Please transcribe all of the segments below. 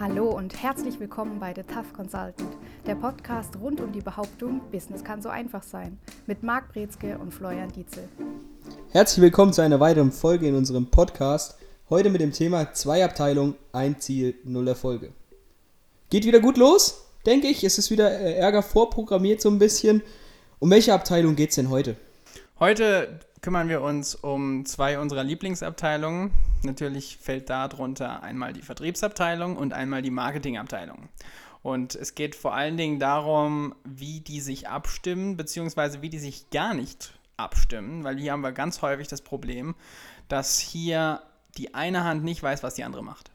Hallo und herzlich willkommen bei The Tough Consultant, der Podcast rund um die Behauptung, Business kann so einfach sein, mit Marc Brezke und Florian Dietzel. Herzlich willkommen zu einer weiteren Folge in unserem Podcast. Heute mit dem Thema zwei Abteilungen, ein Ziel, null Erfolge. Geht wieder gut los, denke ich. Es ist wieder äh, Ärger vorprogrammiert so ein bisschen. Um welche Abteilung geht es denn heute? Heute kümmern wir uns um zwei unserer Lieblingsabteilungen. Natürlich fällt darunter einmal die Vertriebsabteilung und einmal die Marketingabteilung. Und es geht vor allen Dingen darum, wie die sich abstimmen, beziehungsweise wie die sich gar nicht abstimmen, weil hier haben wir ganz häufig das Problem, dass hier die eine Hand nicht weiß, was die andere macht.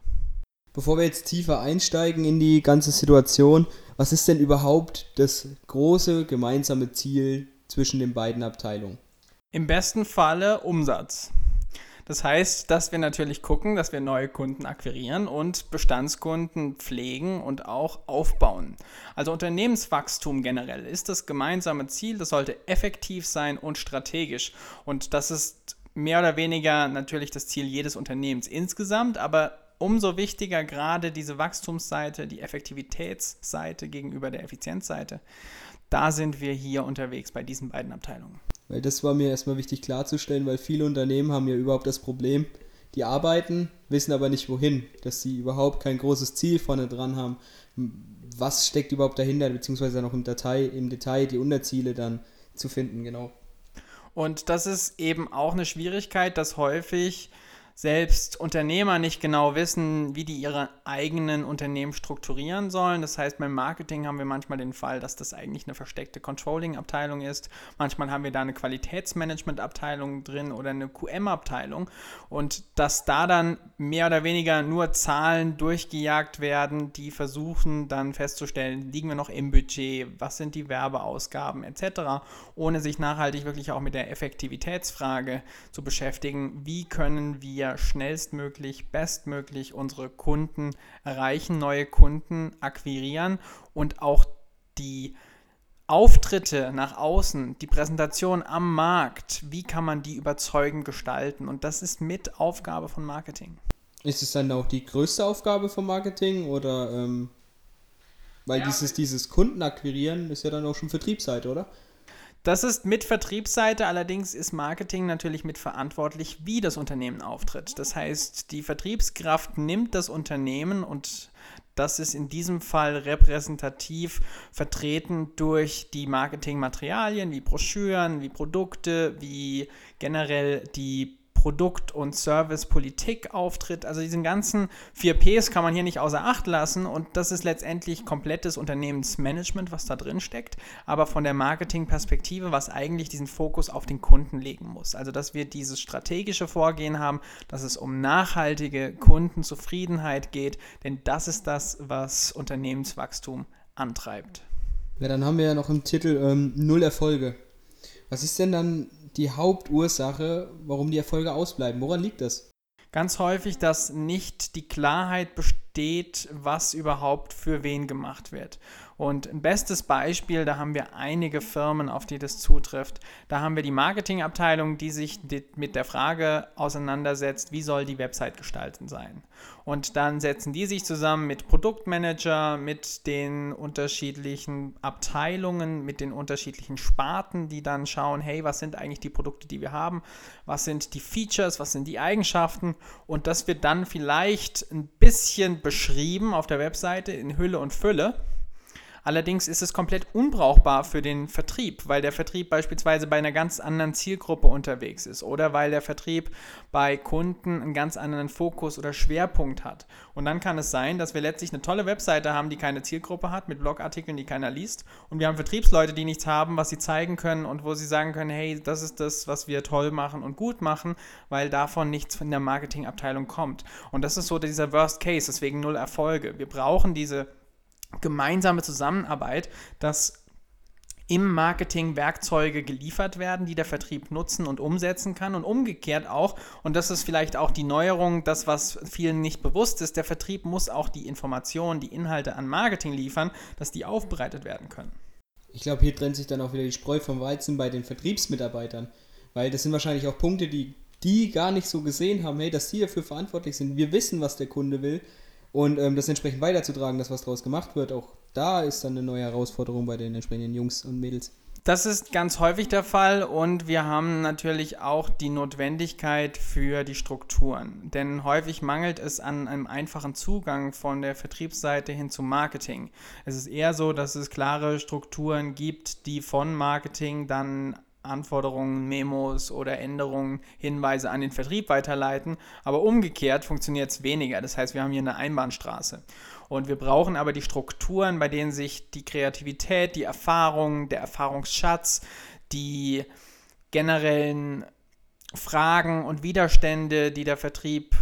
Bevor wir jetzt tiefer einsteigen in die ganze Situation, was ist denn überhaupt das große gemeinsame Ziel zwischen den beiden Abteilungen? Im besten Falle Umsatz. Das heißt, dass wir natürlich gucken, dass wir neue Kunden akquirieren und Bestandskunden pflegen und auch aufbauen. Also Unternehmenswachstum generell ist das gemeinsame Ziel, das sollte effektiv sein und strategisch. Und das ist mehr oder weniger natürlich das Ziel jedes Unternehmens insgesamt, aber umso wichtiger gerade diese Wachstumsseite, die Effektivitätsseite gegenüber der Effizienzseite. Da sind wir hier unterwegs bei diesen beiden Abteilungen. Weil das war mir erstmal wichtig klarzustellen, weil viele Unternehmen haben ja überhaupt das Problem, die arbeiten, wissen aber nicht wohin, dass sie überhaupt kein großes Ziel vorne dran haben. Was steckt überhaupt dahinter, beziehungsweise noch im, Datei, im Detail die Unterziele dann zu finden, genau. Und das ist eben auch eine Schwierigkeit, dass häufig selbst Unternehmer nicht genau wissen, wie die ihre eigenen Unternehmen strukturieren sollen. Das heißt, beim Marketing haben wir manchmal den Fall, dass das eigentlich eine versteckte Controlling-Abteilung ist. Manchmal haben wir da eine Qualitätsmanagement-Abteilung drin oder eine QM-Abteilung. Und dass da dann mehr oder weniger nur Zahlen durchgejagt werden, die versuchen dann festzustellen, liegen wir noch im Budget, was sind die Werbeausgaben etc., ohne sich nachhaltig wirklich auch mit der Effektivitätsfrage zu beschäftigen, wie können wir wir schnellstmöglich, bestmöglich unsere Kunden erreichen, neue Kunden akquirieren und auch die Auftritte nach außen, die Präsentation am Markt, wie kann man die überzeugend gestalten? Und das ist mit Aufgabe von Marketing. Ist es dann auch die größte Aufgabe von Marketing oder ähm, weil ja. dieses, dieses Kunden akquirieren ist ja dann auch schon Vertriebsseite, oder? Das ist mit Vertriebsseite, allerdings ist Marketing natürlich mit verantwortlich, wie das Unternehmen auftritt. Das heißt, die Vertriebskraft nimmt das Unternehmen und das ist in diesem Fall repräsentativ vertreten durch die Marketingmaterialien wie Broschüren, wie Produkte, wie generell die Produkt- und Servicepolitik auftritt. Also diesen ganzen vier Ps kann man hier nicht außer Acht lassen und das ist letztendlich komplettes Unternehmensmanagement, was da drin steckt, aber von der Marketingperspektive, was eigentlich diesen Fokus auf den Kunden legen muss. Also dass wir dieses strategische Vorgehen haben, dass es um nachhaltige Kundenzufriedenheit geht, denn das ist das, was Unternehmenswachstum antreibt. Ja, dann haben wir ja noch im Titel ähm, Null Erfolge. Was ist denn dann die Hauptursache, warum die Erfolge ausbleiben? Woran liegt das? Ganz häufig, dass nicht die Klarheit besteht, was überhaupt für wen gemacht wird. Und ein bestes Beispiel, da haben wir einige Firmen, auf die das zutrifft. Da haben wir die Marketingabteilung, die sich mit der Frage auseinandersetzt, wie soll die Website gestalten sein. Und dann setzen die sich zusammen mit Produktmanager, mit den unterschiedlichen Abteilungen, mit den unterschiedlichen Sparten, die dann schauen, hey, was sind eigentlich die Produkte, die wir haben, was sind die Features, was sind die Eigenschaften. Und das wird dann vielleicht ein bisschen beschrieben auf der Webseite in Hülle und Fülle. Allerdings ist es komplett unbrauchbar für den Vertrieb, weil der Vertrieb beispielsweise bei einer ganz anderen Zielgruppe unterwegs ist oder weil der Vertrieb bei Kunden einen ganz anderen Fokus oder Schwerpunkt hat. Und dann kann es sein, dass wir letztlich eine tolle Webseite haben, die keine Zielgruppe hat, mit Blogartikeln, die keiner liest. Und wir haben Vertriebsleute, die nichts haben, was sie zeigen können und wo sie sagen können, hey, das ist das, was wir toll machen und gut machen, weil davon nichts von der Marketingabteilung kommt. Und das ist so dieser Worst Case, deswegen null Erfolge. Wir brauchen diese gemeinsame Zusammenarbeit, dass im Marketing Werkzeuge geliefert werden, die der Vertrieb nutzen und umsetzen kann und umgekehrt auch, und das ist vielleicht auch die Neuerung, das, was vielen nicht bewusst ist, der Vertrieb muss auch die Informationen, die Inhalte an Marketing liefern, dass die aufbereitet werden können. Ich glaube, hier trennt sich dann auch wieder die Spreu vom Weizen bei den Vertriebsmitarbeitern, weil das sind wahrscheinlich auch Punkte, die die gar nicht so gesehen haben, hey, dass sie dafür verantwortlich sind. Wir wissen, was der Kunde will, und ähm, das entsprechend weiterzutragen, dass was daraus gemacht wird. Auch da ist dann eine neue Herausforderung bei den entsprechenden Jungs und Mädels. Das ist ganz häufig der Fall und wir haben natürlich auch die Notwendigkeit für die Strukturen. Denn häufig mangelt es an einem einfachen Zugang von der Vertriebsseite hin zum Marketing. Es ist eher so, dass es klare Strukturen gibt, die von Marketing dann Anforderungen, Memos oder Änderungen, Hinweise an den Vertrieb weiterleiten. Aber umgekehrt funktioniert es weniger. Das heißt, wir haben hier eine Einbahnstraße. Und wir brauchen aber die Strukturen, bei denen sich die Kreativität, die Erfahrung, der Erfahrungsschatz, die generellen Fragen und Widerstände, die der Vertrieb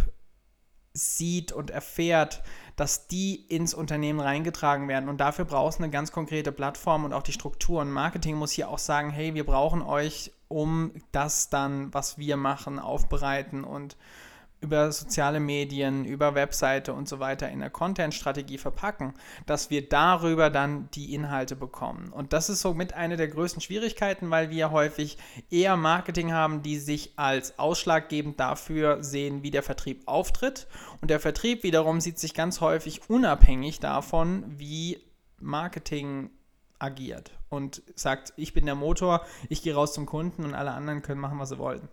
sieht und erfährt, dass die ins Unternehmen reingetragen werden. Und dafür brauchst du eine ganz konkrete Plattform und auch die Struktur. Und Marketing muss hier auch sagen, hey, wir brauchen euch, um das dann, was wir machen, aufbereiten und über soziale Medien, über Webseite und so weiter in der Content-Strategie verpacken, dass wir darüber dann die Inhalte bekommen. Und das ist somit eine der größten Schwierigkeiten, weil wir häufig eher Marketing haben, die sich als ausschlaggebend dafür sehen, wie der Vertrieb auftritt. Und der Vertrieb wiederum sieht sich ganz häufig unabhängig davon, wie Marketing agiert und sagt, ich bin der Motor, ich gehe raus zum Kunden und alle anderen können machen, was sie wollen.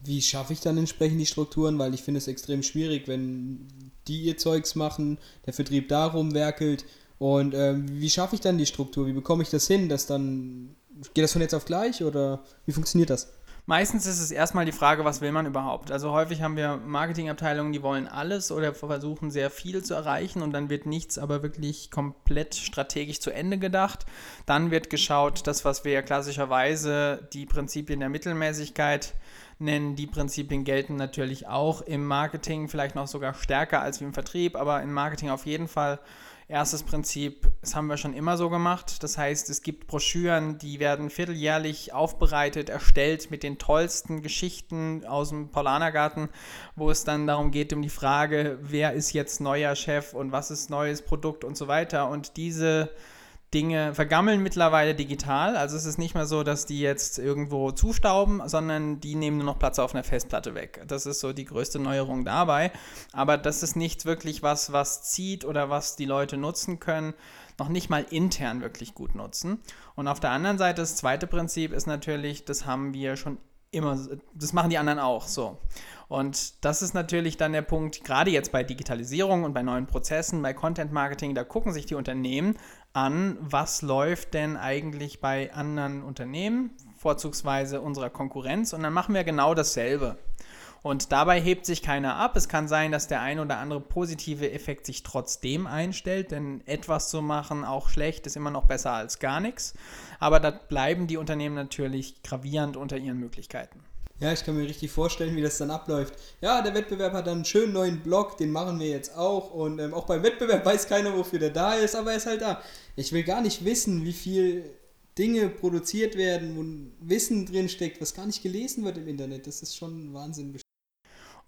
Wie schaffe ich dann entsprechend die Strukturen? Weil ich finde es extrem schwierig, wenn die ihr Zeugs machen, der Vertrieb darum werkelt. Und äh, wie schaffe ich dann die Struktur? Wie bekomme ich das hin, dass dann. Geht das von jetzt auf gleich oder wie funktioniert das? Meistens ist es erstmal die Frage, was will man überhaupt? Also häufig haben wir Marketingabteilungen, die wollen alles oder versuchen sehr viel zu erreichen und dann wird nichts aber wirklich komplett strategisch zu Ende gedacht. Dann wird geschaut, das, was wir ja klassischerweise die Prinzipien der Mittelmäßigkeit nennen. Die Prinzipien gelten natürlich auch im Marketing, vielleicht noch sogar stärker als im Vertrieb, aber im Marketing auf jeden Fall. Erstes Prinzip, das haben wir schon immer so gemacht. Das heißt, es gibt Broschüren, die werden vierteljährlich aufbereitet, erstellt mit den tollsten Geschichten aus dem Paulanergarten, wo es dann darum geht, um die Frage, wer ist jetzt neuer Chef und was ist neues Produkt und so weiter. Und diese Dinge vergammeln mittlerweile digital. Also es ist nicht mehr so, dass die jetzt irgendwo zustauben, sondern die nehmen nur noch Platz auf einer Festplatte weg. Das ist so die größte Neuerung dabei. Aber das ist nicht wirklich was, was zieht oder was die Leute nutzen können. Noch nicht mal intern wirklich gut nutzen. Und auf der anderen Seite, das zweite Prinzip ist natürlich, das haben wir schon immer, das machen die anderen auch so. Und das ist natürlich dann der Punkt, gerade jetzt bei Digitalisierung und bei neuen Prozessen, bei Content Marketing, da gucken sich die Unternehmen an, was läuft denn eigentlich bei anderen Unternehmen, vorzugsweise unserer Konkurrenz, und dann machen wir genau dasselbe. Und dabei hebt sich keiner ab. Es kann sein, dass der ein oder andere positive Effekt sich trotzdem einstellt, denn etwas zu machen, auch schlecht, ist immer noch besser als gar nichts. Aber da bleiben die Unternehmen natürlich gravierend unter ihren Möglichkeiten. Ja, ich kann mir richtig vorstellen, wie das dann abläuft. Ja, der Wettbewerb hat dann einen schönen neuen Blog, den machen wir jetzt auch. Und ähm, auch beim Wettbewerb weiß keiner, wofür der da ist, aber er ist halt da. Ich will gar nicht wissen, wie viel Dinge produziert werden, wo Wissen drinsteckt, was gar nicht gelesen wird im Internet. Das ist schon Wahnsinn.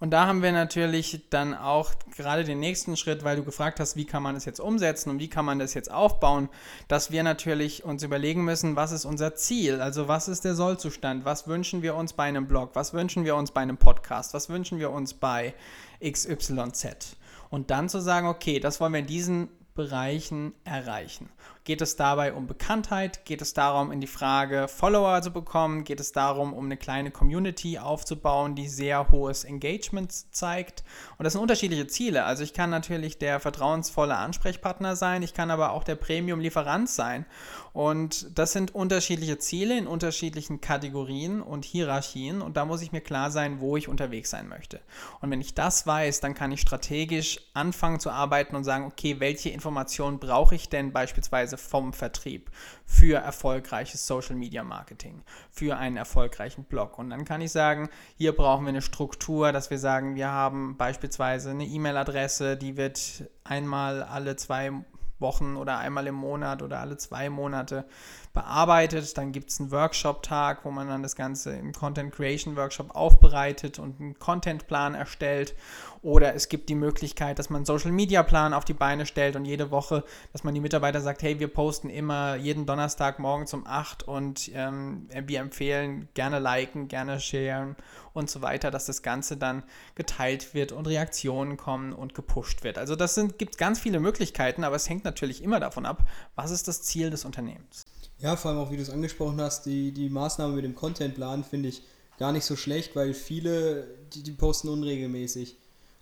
Und da haben wir natürlich dann auch gerade den nächsten Schritt, weil du gefragt hast, wie kann man das jetzt umsetzen und wie kann man das jetzt aufbauen, dass wir natürlich uns überlegen müssen, was ist unser Ziel? Also was ist der Sollzustand? Was wünschen wir uns bei einem Blog? Was wünschen wir uns bei einem Podcast? Was wünschen wir uns bei XYZ? Und dann zu sagen, okay, das wollen wir in diesen Bereichen erreichen. Geht es dabei um Bekanntheit? Geht es darum, in die Frage Follower zu bekommen? Geht es darum, um eine kleine Community aufzubauen, die sehr hohes Engagement zeigt? Und das sind unterschiedliche Ziele. Also ich kann natürlich der vertrauensvolle Ansprechpartner sein, ich kann aber auch der Premium-Lieferant sein. Und das sind unterschiedliche Ziele in unterschiedlichen Kategorien und Hierarchien. Und da muss ich mir klar sein, wo ich unterwegs sein möchte. Und wenn ich das weiß, dann kann ich strategisch anfangen zu arbeiten und sagen, okay, welche Informationen brauche ich denn beispielsweise beispielsweise vom Vertrieb für erfolgreiches Social Media Marketing, für einen erfolgreichen Blog. Und dann kann ich sagen, hier brauchen wir eine Struktur, dass wir sagen, wir haben beispielsweise eine E-Mail-Adresse, die wird einmal alle zwei Wochen oder einmal im Monat oder alle zwei Monate bearbeitet. Dann gibt es einen Workshop-Tag, wo man dann das Ganze im Content Creation Workshop aufbereitet und einen Contentplan erstellt. Oder es gibt die Möglichkeit, dass man einen Social Media Plan auf die Beine stellt und jede Woche, dass man die Mitarbeiter sagt, hey, wir posten immer jeden Donnerstag morgens um 8 und ähm, wir empfehlen gerne liken, gerne sharen und so weiter, dass das Ganze dann geteilt wird und Reaktionen kommen und gepusht wird. Also das gibt ganz viele Möglichkeiten, aber es hängt natürlich immer davon ab, was ist das Ziel des Unternehmens. Ja, vor allem auch, wie du es angesprochen hast, die, die Maßnahme mit dem Contentplan finde ich gar nicht so schlecht, weil viele, die, die posten unregelmäßig.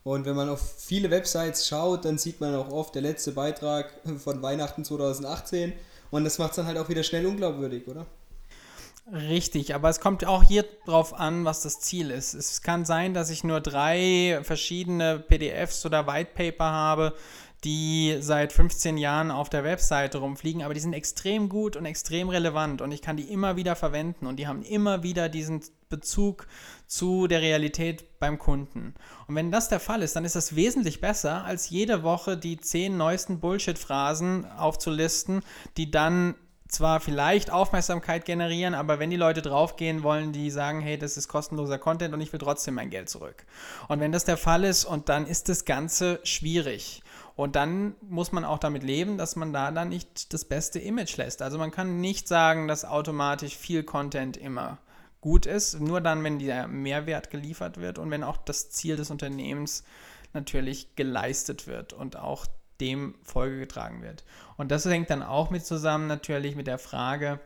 Und wenn man auf viele Websites schaut, dann sieht man auch oft der letzte Beitrag von Weihnachten 2018 und das macht es dann halt auch wieder schnell unglaubwürdig, oder? Richtig, aber es kommt auch hier drauf an, was das Ziel ist. Es kann sein, dass ich nur drei verschiedene PDFs oder White Paper habe, die seit 15 Jahren auf der Webseite rumfliegen, aber die sind extrem gut und extrem relevant und ich kann die immer wieder verwenden und die haben immer wieder diesen Bezug zu der Realität beim Kunden. Und wenn das der Fall ist, dann ist das wesentlich besser, als jede Woche die zehn neuesten Bullshit-Phrasen aufzulisten, die dann zwar vielleicht Aufmerksamkeit generieren, aber wenn die Leute draufgehen, wollen die sagen, hey, das ist kostenloser Content und ich will trotzdem mein Geld zurück. Und wenn das der Fall ist, und dann ist das Ganze schwierig. Und dann muss man auch damit leben, dass man da dann nicht das beste Image lässt. Also man kann nicht sagen, dass automatisch viel Content immer gut ist, nur dann, wenn der Mehrwert geliefert wird und wenn auch das Ziel des Unternehmens natürlich geleistet wird und auch dem Folge getragen wird. Und das hängt dann auch mit zusammen natürlich mit der Frage,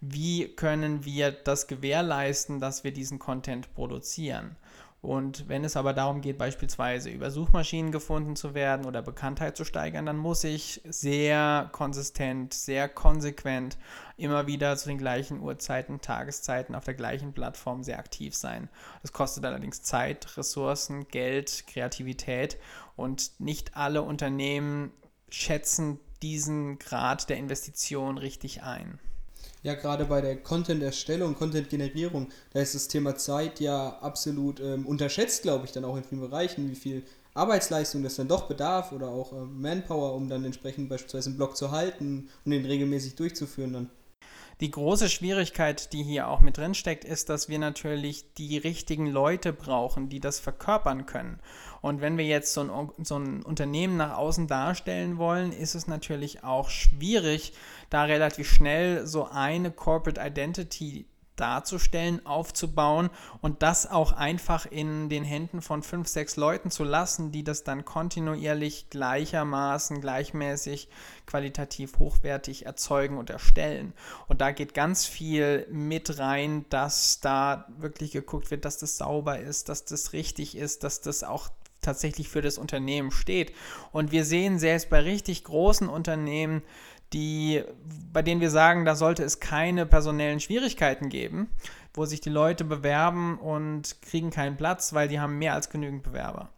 wie können wir das gewährleisten, dass wir diesen Content produzieren. Und wenn es aber darum geht, beispielsweise über Suchmaschinen gefunden zu werden oder Bekanntheit zu steigern, dann muss ich sehr konsistent, sehr konsequent immer wieder zu den gleichen Uhrzeiten, Tageszeiten auf der gleichen Plattform sehr aktiv sein. Das kostet allerdings Zeit, Ressourcen, Geld, Kreativität und nicht alle Unternehmen schätzen diesen Grad der Investition richtig ein. Ja, gerade bei der Content-Erstellung, Content-Generierung, da ist das Thema Zeit ja absolut ähm, unterschätzt, glaube ich, dann auch in vielen Bereichen, wie viel Arbeitsleistung das dann doch bedarf oder auch ähm, Manpower, um dann entsprechend beispielsweise einen Blog zu halten und den regelmäßig durchzuführen dann. Die große Schwierigkeit, die hier auch mit drin steckt, ist, dass wir natürlich die richtigen Leute brauchen, die das verkörpern können. Und wenn wir jetzt so ein, so ein Unternehmen nach außen darstellen wollen, ist es natürlich auch schwierig, da relativ schnell so eine Corporate Identity darzustellen, aufzubauen und das auch einfach in den Händen von fünf, sechs Leuten zu lassen, die das dann kontinuierlich gleichermaßen, gleichmäßig, qualitativ hochwertig erzeugen und erstellen. Und da geht ganz viel mit rein, dass da wirklich geguckt wird, dass das sauber ist, dass das richtig ist, dass das auch tatsächlich für das Unternehmen steht. Und wir sehen selbst bei richtig großen Unternehmen, die, bei denen wir sagen, da sollte es keine personellen Schwierigkeiten geben, wo sich die Leute bewerben und kriegen keinen Platz, weil die haben mehr als genügend Bewerber.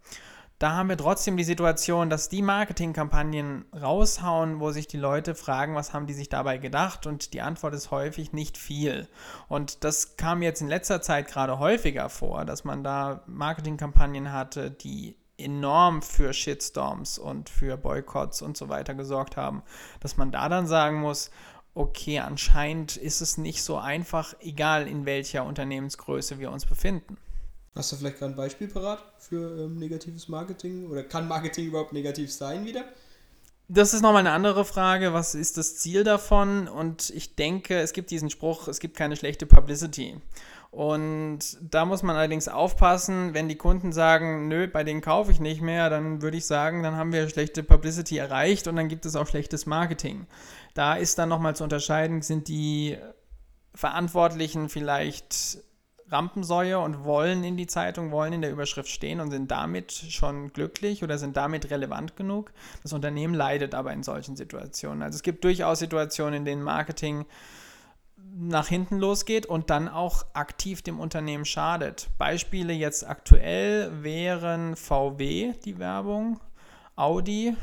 Da haben wir trotzdem die Situation, dass die Marketingkampagnen raushauen, wo sich die Leute fragen, was haben die sich dabei gedacht? Und die Antwort ist häufig nicht viel. Und das kam jetzt in letzter Zeit gerade häufiger vor, dass man da Marketingkampagnen hatte, die enorm für Shitstorms und für Boykotts und so weiter gesorgt haben, dass man da dann sagen muss, okay, anscheinend ist es nicht so einfach, egal in welcher Unternehmensgröße wir uns befinden. Hast du vielleicht gerade ein Beispiel parat für ähm, negatives Marketing? Oder kann Marketing überhaupt negativ sein wieder? Das ist nochmal eine andere Frage. Was ist das Ziel davon? Und ich denke, es gibt diesen Spruch, es gibt keine schlechte Publicity. Und da muss man allerdings aufpassen, wenn die Kunden sagen, nö, bei denen kaufe ich nicht mehr, dann würde ich sagen, dann haben wir schlechte Publicity erreicht und dann gibt es auch schlechtes Marketing. Da ist dann nochmal zu unterscheiden, sind die Verantwortlichen vielleicht Rampensäue und wollen in die Zeitung, wollen in der Überschrift stehen und sind damit schon glücklich oder sind damit relevant genug. Das Unternehmen leidet aber in solchen Situationen. Also es gibt durchaus Situationen, in denen Marketing nach hinten losgeht und dann auch aktiv dem Unternehmen schadet. Beispiele jetzt aktuell wären VW, die Werbung, Audi,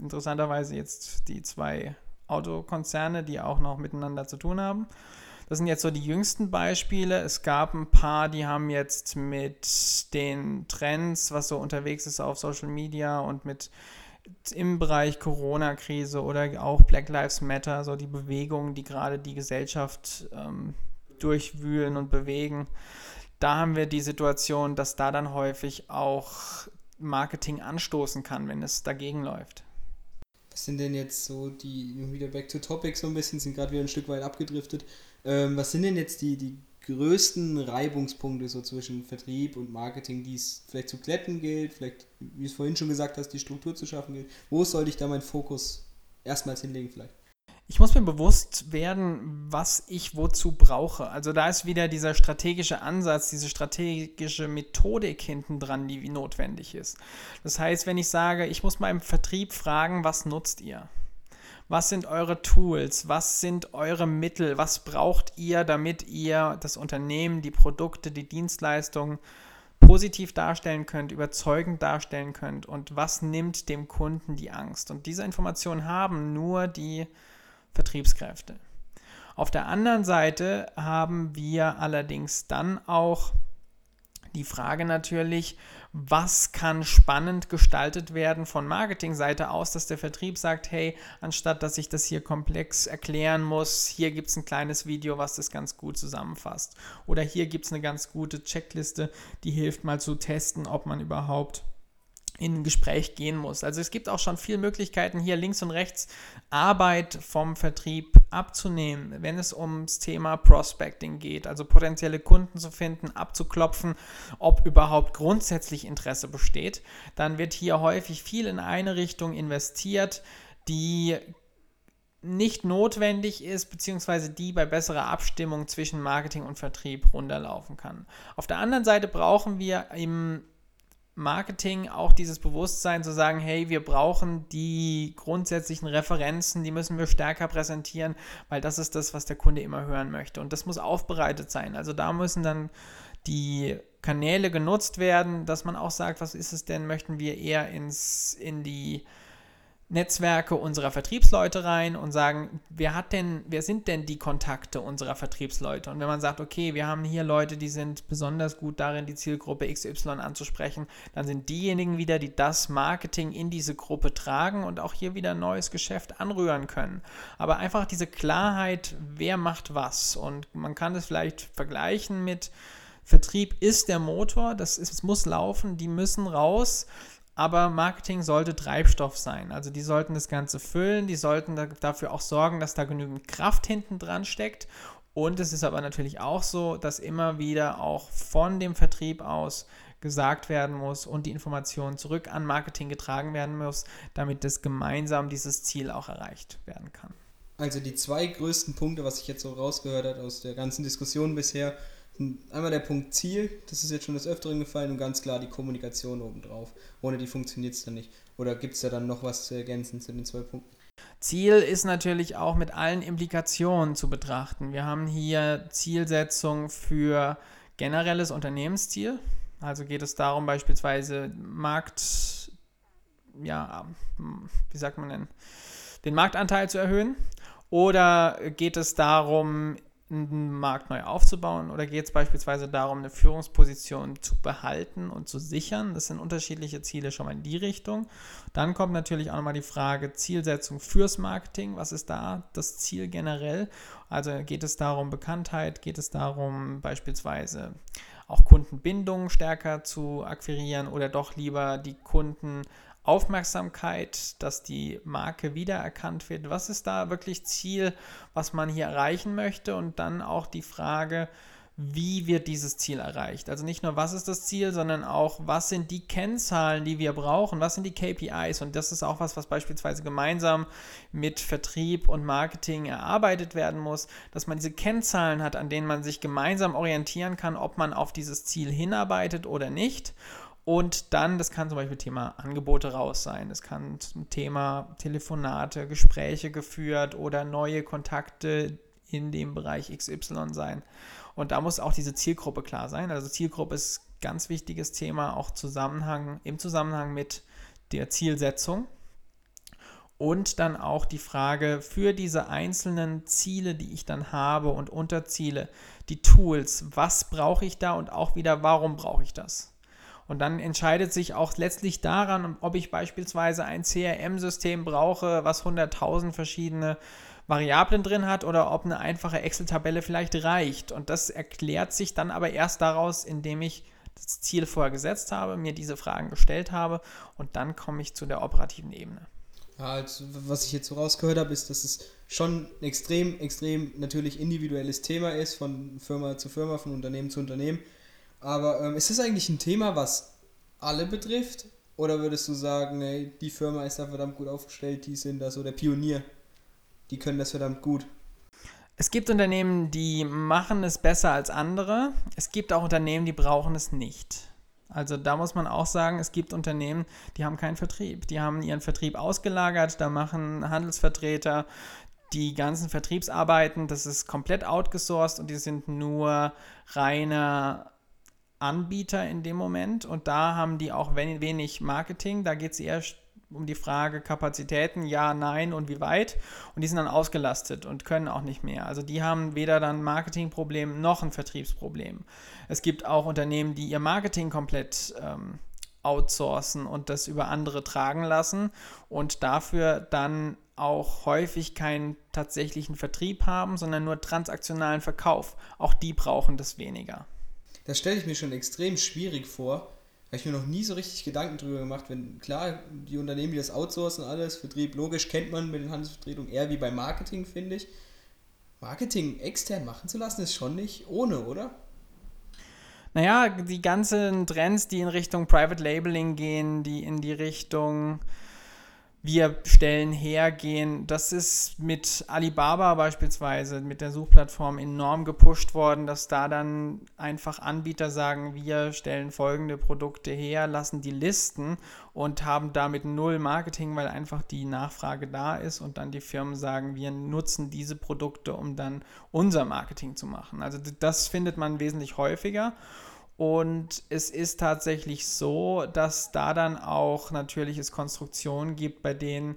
interessanterweise jetzt die zwei Autokonzerne, die auch noch miteinander zu tun haben. Das sind jetzt so die jüngsten Beispiele. Es gab ein paar, die haben jetzt mit den Trends, was so unterwegs ist auf Social Media und mit im Bereich Corona-Krise oder auch Black Lives Matter, so die Bewegungen, die gerade die Gesellschaft ähm, durchwühlen und bewegen, da haben wir die Situation, dass da dann häufig auch Marketing anstoßen kann, wenn es dagegen läuft. Was sind denn jetzt so die, wieder back to topic so ein bisschen, sind gerade wieder ein Stück weit abgedriftet. Ähm, was sind denn jetzt die, die größten Reibungspunkte so zwischen Vertrieb und Marketing, die es vielleicht zu glätten gilt, vielleicht, wie es vorhin schon gesagt hast, die Struktur zu schaffen gilt? Wo sollte ich da meinen Fokus erstmals hinlegen vielleicht? Ich muss mir bewusst werden, was ich wozu brauche. Also da ist wieder dieser strategische Ansatz, diese strategische Methodik hinten dran, die notwendig ist. Das heißt, wenn ich sage, ich muss im Vertrieb fragen, was nutzt ihr? Was sind eure Tools? Was sind eure Mittel? Was braucht ihr, damit ihr das Unternehmen, die Produkte, die Dienstleistungen positiv darstellen könnt, überzeugend darstellen könnt? Und was nimmt dem Kunden die Angst? Und diese Informationen haben nur die Vertriebskräfte. Auf der anderen Seite haben wir allerdings dann auch die Frage natürlich, was kann spannend gestaltet werden von Marketingseite aus, dass der Vertrieb sagt, hey, anstatt dass ich das hier komplex erklären muss, hier gibt es ein kleines Video, was das ganz gut zusammenfasst. Oder hier gibt es eine ganz gute Checkliste, die hilft mal zu testen, ob man überhaupt in ein Gespräch gehen muss. Also es gibt auch schon viele Möglichkeiten, hier links und rechts Arbeit vom Vertrieb abzunehmen, wenn es ums Thema Prospecting geht, also potenzielle Kunden zu finden, abzuklopfen, ob überhaupt grundsätzlich Interesse besteht. Dann wird hier häufig viel in eine Richtung investiert, die nicht notwendig ist, beziehungsweise die bei besserer Abstimmung zwischen Marketing und Vertrieb runterlaufen kann. Auf der anderen Seite brauchen wir im Marketing auch dieses Bewusstsein zu sagen, hey, wir brauchen die grundsätzlichen Referenzen, die müssen wir stärker präsentieren, weil das ist das, was der Kunde immer hören möchte. Und das muss aufbereitet sein. Also da müssen dann die Kanäle genutzt werden, dass man auch sagt, was ist es denn, möchten wir eher ins, in die Netzwerke unserer Vertriebsleute rein und sagen, wer hat denn, wer sind denn die Kontakte unserer Vertriebsleute? Und wenn man sagt, okay, wir haben hier Leute, die sind besonders gut darin, die Zielgruppe XY anzusprechen, dann sind diejenigen wieder, die das Marketing in diese Gruppe tragen und auch hier wieder neues Geschäft anrühren können. Aber einfach diese Klarheit, wer macht was. Und man kann es vielleicht vergleichen mit Vertrieb ist der Motor, das ist, es muss laufen, die müssen raus aber Marketing sollte Treibstoff sein. Also die sollten das Ganze füllen, die sollten dafür auch sorgen, dass da genügend Kraft hinten dran steckt. Und es ist aber natürlich auch so, dass immer wieder auch von dem Vertrieb aus gesagt werden muss und die Information zurück an Marketing getragen werden muss, damit das gemeinsam dieses Ziel auch erreicht werden kann. Also die zwei größten Punkte, was ich jetzt so rausgehört habe aus der ganzen Diskussion bisher, Einmal der Punkt Ziel, das ist jetzt schon des Öfteren gefallen und ganz klar die Kommunikation obendrauf. Ohne die funktioniert es dann nicht. Oder gibt es da dann noch was zu ergänzen zu den zwei Punkten? Ziel ist natürlich auch mit allen Implikationen zu betrachten. Wir haben hier Zielsetzung für generelles Unternehmensziel. Also geht es darum, beispielsweise Markt, ja, wie sagt man denn, den Marktanteil zu erhöhen. Oder geht es darum, einen Markt neu aufzubauen oder geht es beispielsweise darum, eine Führungsposition zu behalten und zu sichern? Das sind unterschiedliche Ziele schon mal in die Richtung. Dann kommt natürlich auch nochmal die Frage Zielsetzung fürs Marketing. Was ist da das Ziel generell? Also geht es darum, Bekanntheit? Geht es darum, beispielsweise auch Kundenbindung stärker zu akquirieren oder doch lieber die Kunden Aufmerksamkeit, dass die Marke wiedererkannt wird. Was ist da wirklich Ziel, was man hier erreichen möchte? Und dann auch die Frage, wie wird dieses Ziel erreicht? Also nicht nur, was ist das Ziel, sondern auch, was sind die Kennzahlen, die wir brauchen? Was sind die KPIs? Und das ist auch was, was beispielsweise gemeinsam mit Vertrieb und Marketing erarbeitet werden muss, dass man diese Kennzahlen hat, an denen man sich gemeinsam orientieren kann, ob man auf dieses Ziel hinarbeitet oder nicht. Und dann, das kann zum Beispiel Thema Angebote raus sein, das kann zum Thema Telefonate, Gespräche geführt oder neue Kontakte in dem Bereich XY sein. Und da muss auch diese Zielgruppe klar sein. Also Zielgruppe ist ganz wichtiges Thema, auch Zusammenhang, im Zusammenhang mit der Zielsetzung. Und dann auch die Frage für diese einzelnen Ziele, die ich dann habe und Unterziele, die Tools, was brauche ich da und auch wieder, warum brauche ich das? Und dann entscheidet sich auch letztlich daran, ob ich beispielsweise ein CRM-System brauche, was 100.000 verschiedene Variablen drin hat oder ob eine einfache Excel-Tabelle vielleicht reicht. Und das erklärt sich dann aber erst daraus, indem ich das Ziel vorher gesetzt habe, mir diese Fragen gestellt habe und dann komme ich zu der operativen Ebene. Ja, also, was ich jetzt so rausgehört habe, ist, dass es schon ein extrem, extrem natürlich individuelles Thema ist, von Firma zu Firma, von Unternehmen zu Unternehmen. Aber ähm, ist das eigentlich ein Thema, was alle betrifft? Oder würdest du sagen, ey, die Firma ist da verdammt gut aufgestellt, die sind da so der Pionier, die können das verdammt gut? Es gibt Unternehmen, die machen es besser als andere. Es gibt auch Unternehmen, die brauchen es nicht. Also da muss man auch sagen, es gibt Unternehmen, die haben keinen Vertrieb. Die haben ihren Vertrieb ausgelagert, da machen Handelsvertreter die ganzen Vertriebsarbeiten, das ist komplett outgesourced und die sind nur reine Anbieter in dem Moment und da haben die auch wenig Marketing, da geht es eher um die Frage Kapazitäten, ja, nein und wie weit. Und die sind dann ausgelastet und können auch nicht mehr. Also die haben weder dann Marketingproblem noch ein Vertriebsproblem. Es gibt auch Unternehmen, die ihr Marketing komplett ähm, outsourcen und das über andere tragen lassen und dafür dann auch häufig keinen tatsächlichen Vertrieb haben, sondern nur transaktionalen Verkauf. Auch die brauchen das weniger. Das stelle ich mir schon extrem schwierig vor, habe ich mir noch nie so richtig Gedanken drüber gemacht, wenn klar, die Unternehmen, die das outsourcen, alles, Vertrieb, logisch, kennt man mit den Handelsvertretungen eher wie beim Marketing, finde ich. Marketing extern machen zu lassen, ist schon nicht ohne, oder? Naja, die ganzen Trends, die in Richtung Private Labeling gehen, die in die Richtung wir stellen hergehen. Das ist mit Alibaba beispielsweise, mit der Suchplattform enorm gepusht worden, dass da dann einfach Anbieter sagen, wir stellen folgende Produkte her, lassen die listen und haben damit null Marketing, weil einfach die Nachfrage da ist und dann die Firmen sagen, wir nutzen diese Produkte, um dann unser Marketing zu machen. Also das findet man wesentlich häufiger. Und es ist tatsächlich so, dass da dann auch natürlich es Konstruktionen gibt, bei denen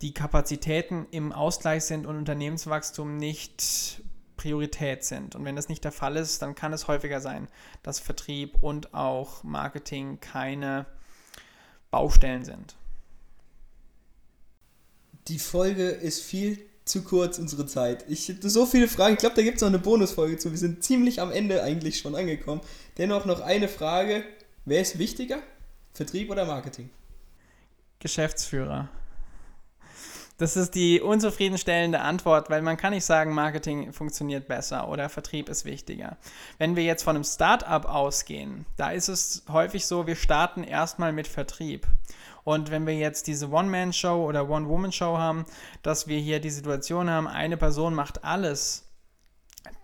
die Kapazitäten im Ausgleich sind und Unternehmenswachstum nicht Priorität sind. Und wenn das nicht der Fall ist, dann kann es häufiger sein, dass Vertrieb und auch Marketing keine Baustellen sind. Die Folge ist viel zu kurz, unsere Zeit. Ich hätte so viele Fragen. Ich glaube, da gibt es noch eine Bonusfolge zu. Wir sind ziemlich am Ende eigentlich schon angekommen. Dennoch noch eine Frage. Wer ist wichtiger? Vertrieb oder Marketing? Geschäftsführer. Das ist die unzufriedenstellende Antwort, weil man kann nicht sagen, Marketing funktioniert besser oder Vertrieb ist wichtiger. Wenn wir jetzt von einem Startup ausgehen, da ist es häufig so, wir starten erstmal mit Vertrieb. Und wenn wir jetzt diese One-Man-Show oder One-Woman-Show haben, dass wir hier die Situation haben, eine Person macht alles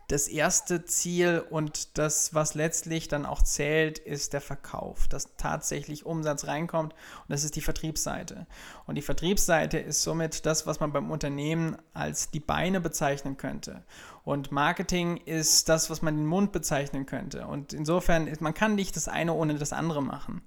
das erste Ziel und das, was letztlich dann auch zählt, ist der Verkauf, dass tatsächlich Umsatz reinkommt und das ist die Vertriebsseite. Und die Vertriebsseite ist somit das, was man beim Unternehmen als die Beine bezeichnen könnte. Und Marketing ist das, was man den Mund bezeichnen könnte. Und insofern, man kann nicht das eine ohne das andere machen.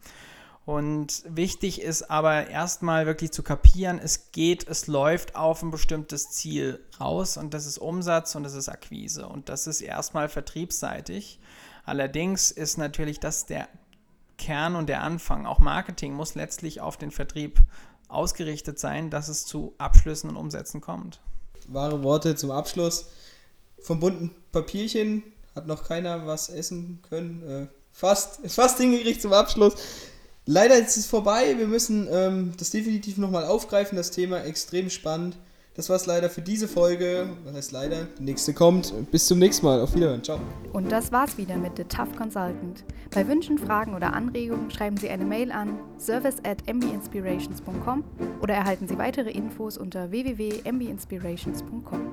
Und wichtig ist aber erstmal wirklich zu kapieren, es geht, es läuft auf ein bestimmtes Ziel raus und das ist Umsatz und das ist Akquise und das ist erstmal vertriebsseitig. Allerdings ist natürlich das der Kern und der Anfang. Auch Marketing muss letztlich auf den Vertrieb ausgerichtet sein, dass es zu Abschlüssen und Umsätzen kommt. Wahre Worte zum Abschluss. Vom bunten Papierchen hat noch keiner was essen können. Äh, fast, fast hingekriegt zum Abschluss. Leider ist es vorbei. Wir müssen ähm, das definitiv nochmal aufgreifen. Das Thema extrem spannend. Das war es leider für diese Folge. Was heißt leider? Die nächste kommt. Bis zum nächsten Mal. Auf Wiederhören. Ciao. Und das war's wieder mit The Tough Consultant. Bei Wünschen, Fragen oder Anregungen schreiben Sie eine Mail an service at mbinspirations.com oder erhalten Sie weitere Infos unter www.mbinspirations.com.